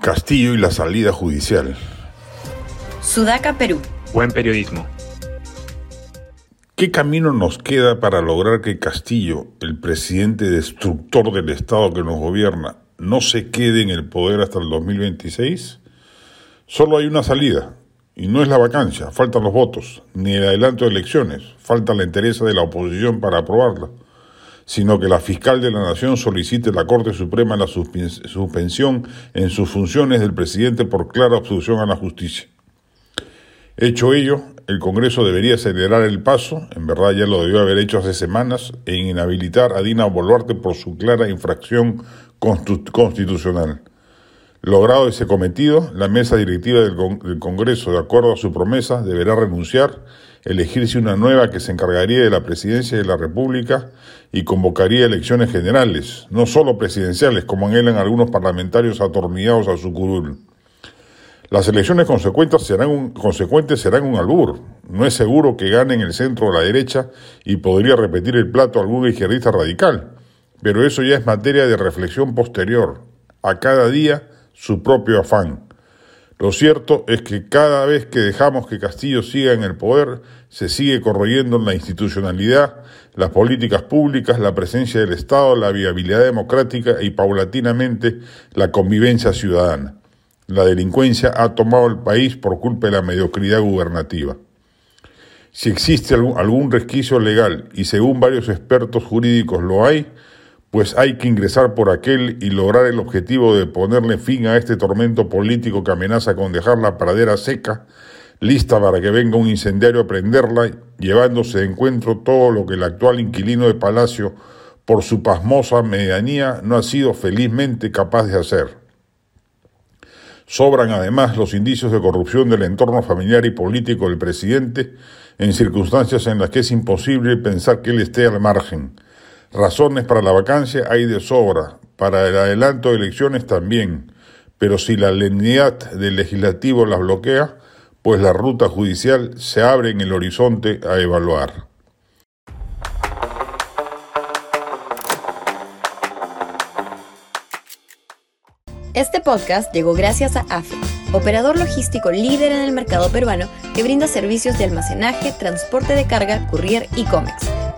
Castillo y la salida judicial. Sudaca, Perú. Buen periodismo. ¿Qué camino nos queda para lograr que Castillo, el presidente destructor del Estado que nos gobierna, no se quede en el poder hasta el 2026? Solo hay una salida, y no es la vacancia, faltan los votos, ni el adelanto de elecciones, falta la interés de la oposición para aprobarla sino que la fiscal de la Nación solicite a la Corte Suprema la suspensión en sus funciones del presidente por clara obstrucción a la justicia. Hecho ello, el Congreso debería acelerar el paso, en verdad ya lo debió haber hecho hace semanas, en inhabilitar a Dina Boluarte por su clara infracción constitucional. Logrado ese cometido, la mesa directiva del Congreso, de acuerdo a su promesa, deberá renunciar elegirse una nueva que se encargaría de la presidencia de la República y convocaría elecciones generales, no solo presidenciales, como anhelan algunos parlamentarios atornillados a su curul. Las elecciones consecuentes serán, un, consecuentes serán un albur. No es seguro que gane en el centro o la derecha y podría repetir el plato algún izquierdista radical. Pero eso ya es materia de reflexión posterior. A cada día su propio afán. Lo cierto es que cada vez que dejamos que Castillo siga en el poder, se sigue corroyendo la institucionalidad, las políticas públicas, la presencia del Estado, la viabilidad democrática y paulatinamente la convivencia ciudadana. La delincuencia ha tomado el país por culpa de la mediocridad gubernativa. Si existe algún, algún resquicio legal, y según varios expertos jurídicos lo hay, pues hay que ingresar por aquel y lograr el objetivo de ponerle fin a este tormento político que amenaza con dejar la pradera seca, lista para que venga un incendiario a prenderla, llevándose de encuentro todo lo que el actual inquilino de Palacio, por su pasmosa medianía, no ha sido felizmente capaz de hacer. Sobran además los indicios de corrupción del entorno familiar y político del presidente, en circunstancias en las que es imposible pensar que él esté al margen Razones para la vacancia hay de sobra, para el adelanto de elecciones también, pero si la lenidad del legislativo las bloquea, pues la ruta judicial se abre en el horizonte a evaluar. Este podcast llegó gracias a AFE, operador logístico líder en el mercado peruano que brinda servicios de almacenaje, transporte de carga, courier y cómics